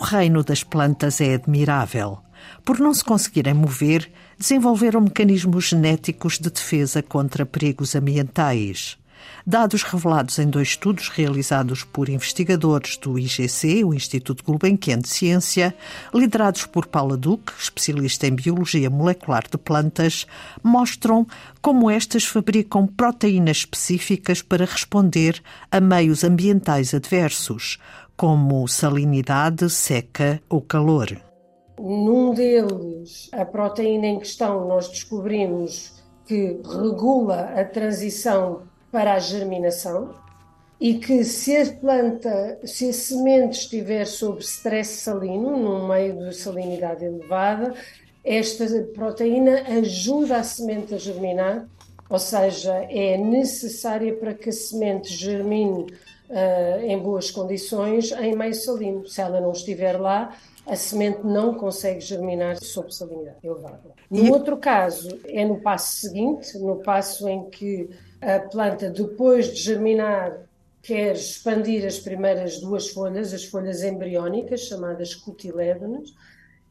reino das plantas é admirável. Por não se conseguirem mover, desenvolveram mecanismos genéticos de defesa contra perigos ambientais. Dados revelados em dois estudos realizados por investigadores do IGC, o Instituto Gulbenkian de Ciência, liderados por Paula Duque, especialista em biologia molecular de plantas, mostram como estas fabricam proteínas específicas para responder a meios ambientais adversos, como salinidade, seca ou calor. Num deles, a proteína em questão, nós descobrimos que regula a transição para a germinação e que se a planta, se a semente estiver sob stress salino, num meio de salinidade elevada, esta proteína ajuda a semente a germinar, ou seja, é necessária para que a semente germine uh, em boas condições em meio salino. Se ela não estiver lá, a semente não consegue germinar sob salinidade elevada. No e... outro caso, é no passo seguinte, no passo em que a planta, depois de germinar, quer expandir as primeiras duas folhas, as folhas embriónicas, chamadas cotilédonas,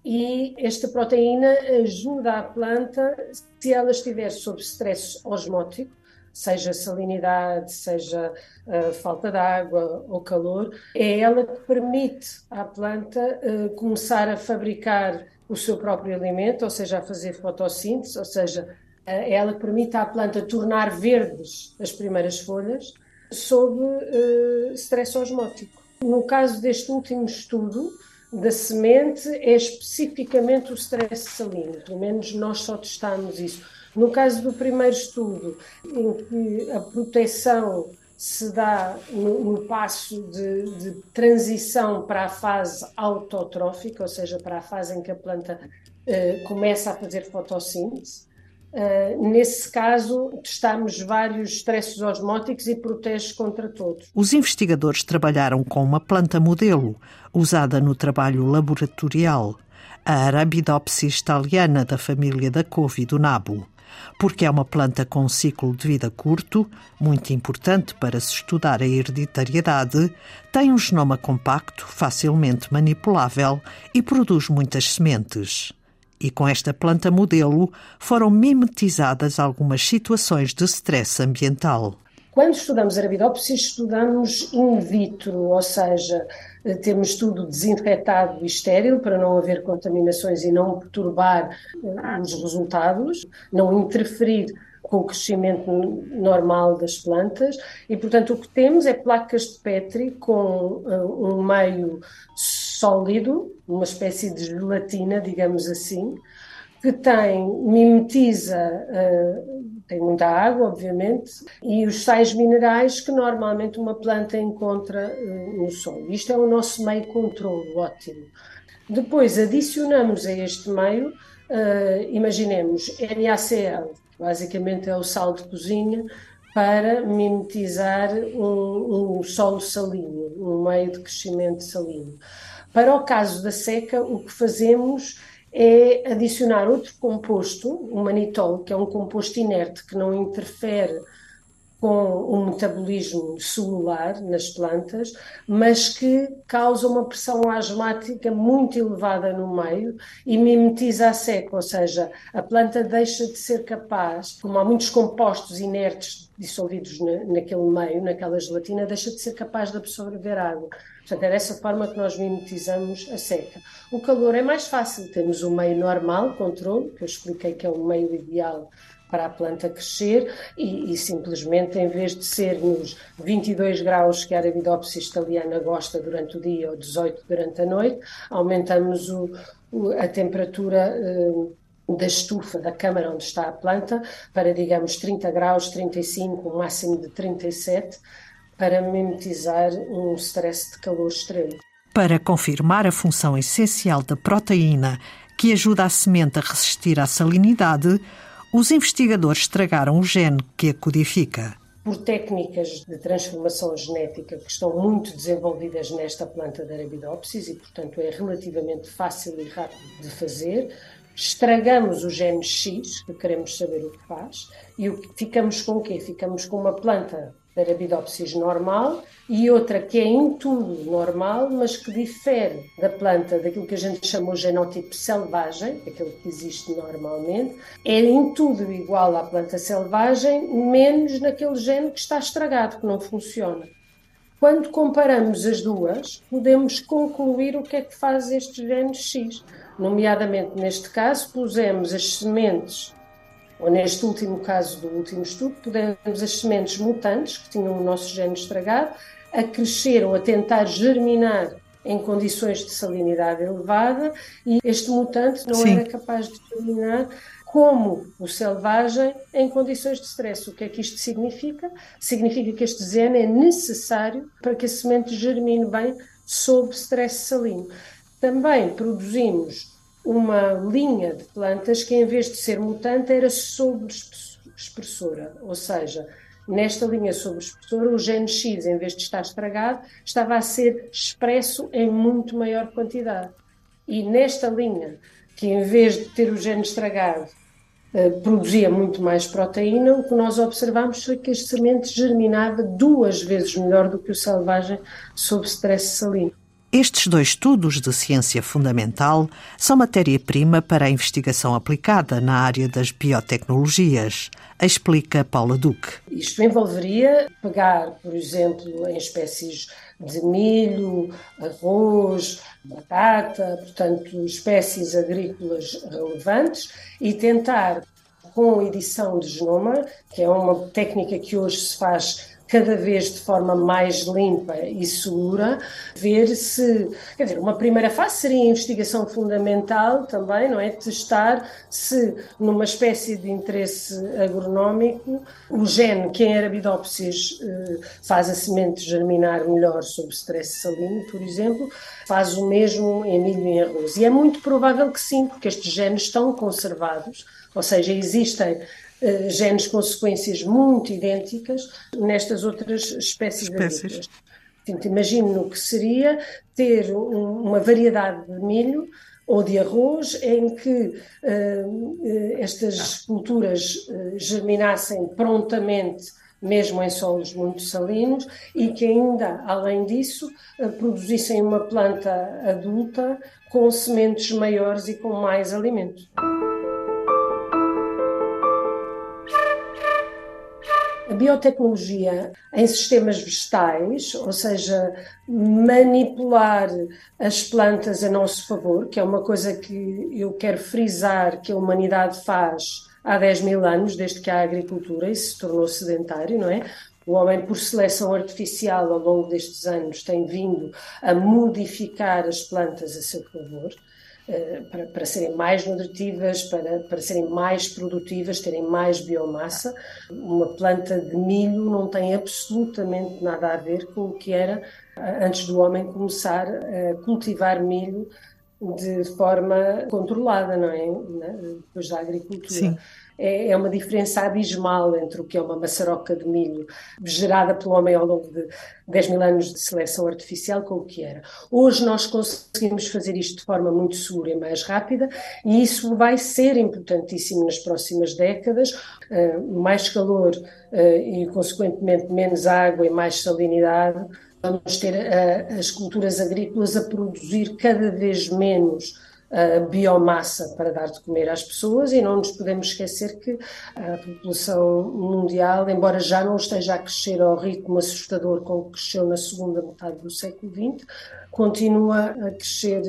e esta proteína ajuda a planta, se ela estiver sob stress osmótico, seja salinidade, seja uh, falta de água ou calor, é ela que permite à planta uh, começar a fabricar o seu próprio alimento, ou seja, a fazer fotossíntese, ou seja, é ela permite à planta tornar verdes as primeiras folhas sob uh, stress osmótico. No caso deste último estudo, da semente é especificamente o stress salino, pelo menos nós só testamos isso. No caso do primeiro estudo, em que a proteção se dá no, no passo de, de, transição para a fase autotrófica, ou seja, para a fase em que a planta uh, começa a fazer fotossíntese, Uh, nesse caso, testamos vários estressos osmóticos e protege contra todos. Os investigadores trabalharam com uma planta modelo, usada no trabalho laboratorial, a Arabidopsis thaliana da família da couve do nabo. Porque é uma planta com um ciclo de vida curto, muito importante para se estudar a hereditariedade, tem um genoma compacto, facilmente manipulável e produz muitas sementes e com esta planta modelo foram mimetizadas algumas situações de stress ambiental. Quando estudamos Arabidopsis, estudamos in vitro, ou seja, temos tudo desinfetado e estéril para não haver contaminações e não perturbar eh, os resultados, não interferir com o crescimento normal das plantas e, portanto, o que temos é placas de Petri com uh, um meio sólido, uma espécie de gelatina, digamos assim, que tem, mimetiza, uh, tem muita água, obviamente, e os sais minerais que normalmente uma planta encontra uh, no solo. Isto é o nosso meio controle ótimo. Depois adicionamos a este meio, uh, imaginemos NaCl, basicamente é o sal de cozinha, para mimetizar um, um solo salino, um meio de crescimento salino. Para o caso da seca, o que fazemos é adicionar outro composto, o manitol, que é um composto inerte que não interfere com o metabolismo celular nas plantas, mas que causa uma pressão asmática muito elevada no meio e mimetiza a seca, ou seja, a planta deixa de ser capaz, como há muitos compostos inertes dissolvidos na, naquele meio, naquela gelatina, deixa de ser capaz de absorver água. Portanto, é dessa forma que nós mimetizamos a seca. O calor é mais fácil, temos o meio normal, controle, que eu expliquei que é o meio ideal para a planta crescer e, e, simplesmente em vez de ser nos 22 graus que a Arabidopsis italiana gosta durante o dia ou 18 durante a noite, aumentamos o, o, a temperatura uh, da estufa, da câmara onde está a planta, para digamos 30 graus, 35, um máximo de 37 para mimetizar um stress de calor extremo. Para confirmar a função essencial da proteína que ajuda a semente a resistir à salinidade, os investigadores estragaram o gene que a codifica. Por técnicas de transformação genética que estão muito desenvolvidas nesta planta da Arabidopsis e, portanto, é relativamente fácil e rápido de fazer, estragamos o gene X, que queremos saber o que faz, e ficamos com o quê? Ficamos com uma planta da Arabidopsis normal e outra que é em tudo normal, mas que difere da planta daquilo que a gente chama o genótipo selvagem, aquele que existe normalmente, é em tudo igual à planta selvagem, menos naquele gene que está estragado, que não funciona. Quando comparamos as duas, podemos concluir o que é que faz este gene X. Nomeadamente, neste caso, pusemos as sementes ou neste último caso do último estudo, pudemos as sementes mutantes, que tinham o nosso gene estragado, a crescer ou a tentar germinar em condições de salinidade elevada e este mutante não Sim. era capaz de germinar como o selvagem em condições de stress. O que é que isto significa? Significa que este gene é necessário para que a semente germine bem sob stress salino. Também produzimos uma linha de plantas que, em vez de ser mutante, era sobreexpressora, ou seja, nesta linha sobreexpressora, o gene X, em vez de estar estragado, estava a ser expresso em muito maior quantidade. E nesta linha, que em vez de ter o gene estragado, eh, produzia muito mais proteína, o que nós observamos foi que a semente germinava duas vezes melhor do que o selvagem sob stress salino. Estes dois estudos de ciência fundamental são matéria-prima para a investigação aplicada na área das biotecnologias, explica Paula Duque. Isto envolveria pegar, por exemplo, em espécies de milho, arroz, batata, portanto, espécies agrícolas relevantes e tentar, com edição de genoma, que é uma técnica que hoje se faz cada vez de forma mais limpa e segura, ver se, quer dizer, uma primeira fase seria a investigação fundamental também, não é? Testar se numa espécie de interesse agronómico o gene que em Arabidopsis eh, faz a semente germinar melhor sob stress salino, por exemplo, faz o mesmo em milho e arroz. E é muito provável que sim, porque estes genes estão conservados, ou seja, existem uh, genes com sequências muito idênticas nestas outras espécies, espécies. agrícolas. imagino o que seria ter um, uma variedade de milho ou de arroz em que uh, estas culturas germinassem prontamente mesmo em solos muito salinos, e que ainda, além disso, produzissem uma planta adulta com sementes maiores e com mais alimento. A biotecnologia em sistemas vegetais, ou seja, manipular as plantas a nosso favor, que é uma coisa que eu quero frisar que a humanidade faz há 10 mil anos, desde que há agricultura e se tornou sedentário, não é? O homem, por seleção artificial, ao longo destes anos, tem vindo a modificar as plantas a seu favor. Eh, para, para, serem mais nutritivas, para, para serem mais produtivas, terem mais biomassa. Uma planta de milho não tem absolutamente nada a ver com o que era eh, antes do homem começar a cultivar milho de forma controlada, não é? Depois da agricultura. Sim é, é, uma diferença abismal entre o que é uma maçaroca de milho gerada pelo homem ao longo de 10 mil anos de seleção artificial com o que era. Hoje nós conseguimos fazer isto de forma muito segura e mais rápida e isso vai ser importantíssimo nas próximas décadas. Uh, mais calor uh, e, consequentemente, menos água e mais salinidade. Vamos ter uh, as culturas agrícolas a produzir cada vez menos biomassa para dar de comer às pessoas e não nos podemos esquecer que a população mundial, embora já não esteja a crescer ao ritmo assustador com que cresceu na segunda metade do século XX, continua a crescer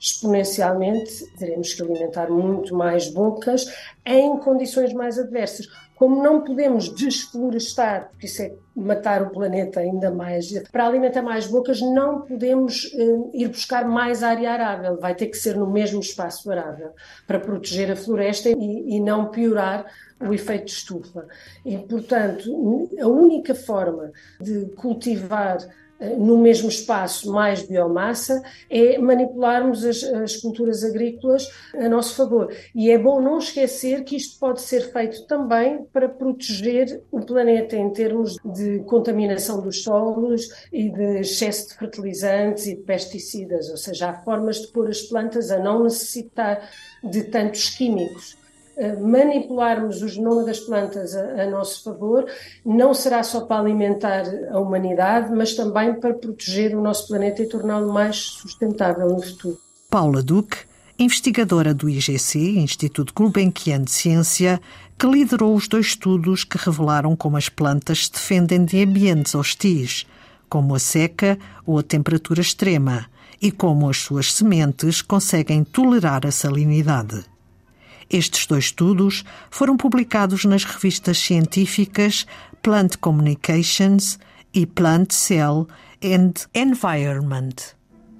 exponencialmente, teremos que alimentar muito mais bocas em condições mais adversas. Como não podemos desflorestar, porque isso é matar o planeta ainda mais, para alimentar mais bocas, não podemos uh, ir buscar mais área arável, vai ter que ser no mesmo espaço arável, para proteger a floresta e, e não piorar o efeito de estufa. E, portanto, a única forma de cultivar no mesmo espaço mais biomassa, é manipularmos as, as, culturas agrícolas a nosso favor. E é bom não esquecer que isto pode ser feito também para proteger o planeta em termos de contaminação dos solos e de excesso de fertilizantes e de pesticidas, ou seja, há formas de pôr as plantas a não necessitar de tantos químicos manipularmos o genoma das plantas a, a, nosso favor, não será só para alimentar a humanidade, mas também para proteger o nosso planeta e torná-lo mais sustentável no futuro. Paula Duque, investigadora do IGC, Instituto Gulbenkian de Ciência, que liderou os dois estudos que revelaram como as plantas se defendem de ambientes hostis, como a seca ou a temperatura extrema, e como as suas sementes conseguem tolerar a salinidade. Estes dois estudos foram publicados nas revistas científicas Plant Communications e Plant Cell and Environment.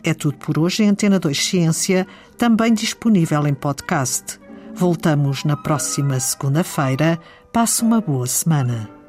É tudo por hoje em Antena 2 Ciência, também disponível em podcast. Voltamos na próxima segunda-feira. Passe uma boa semana.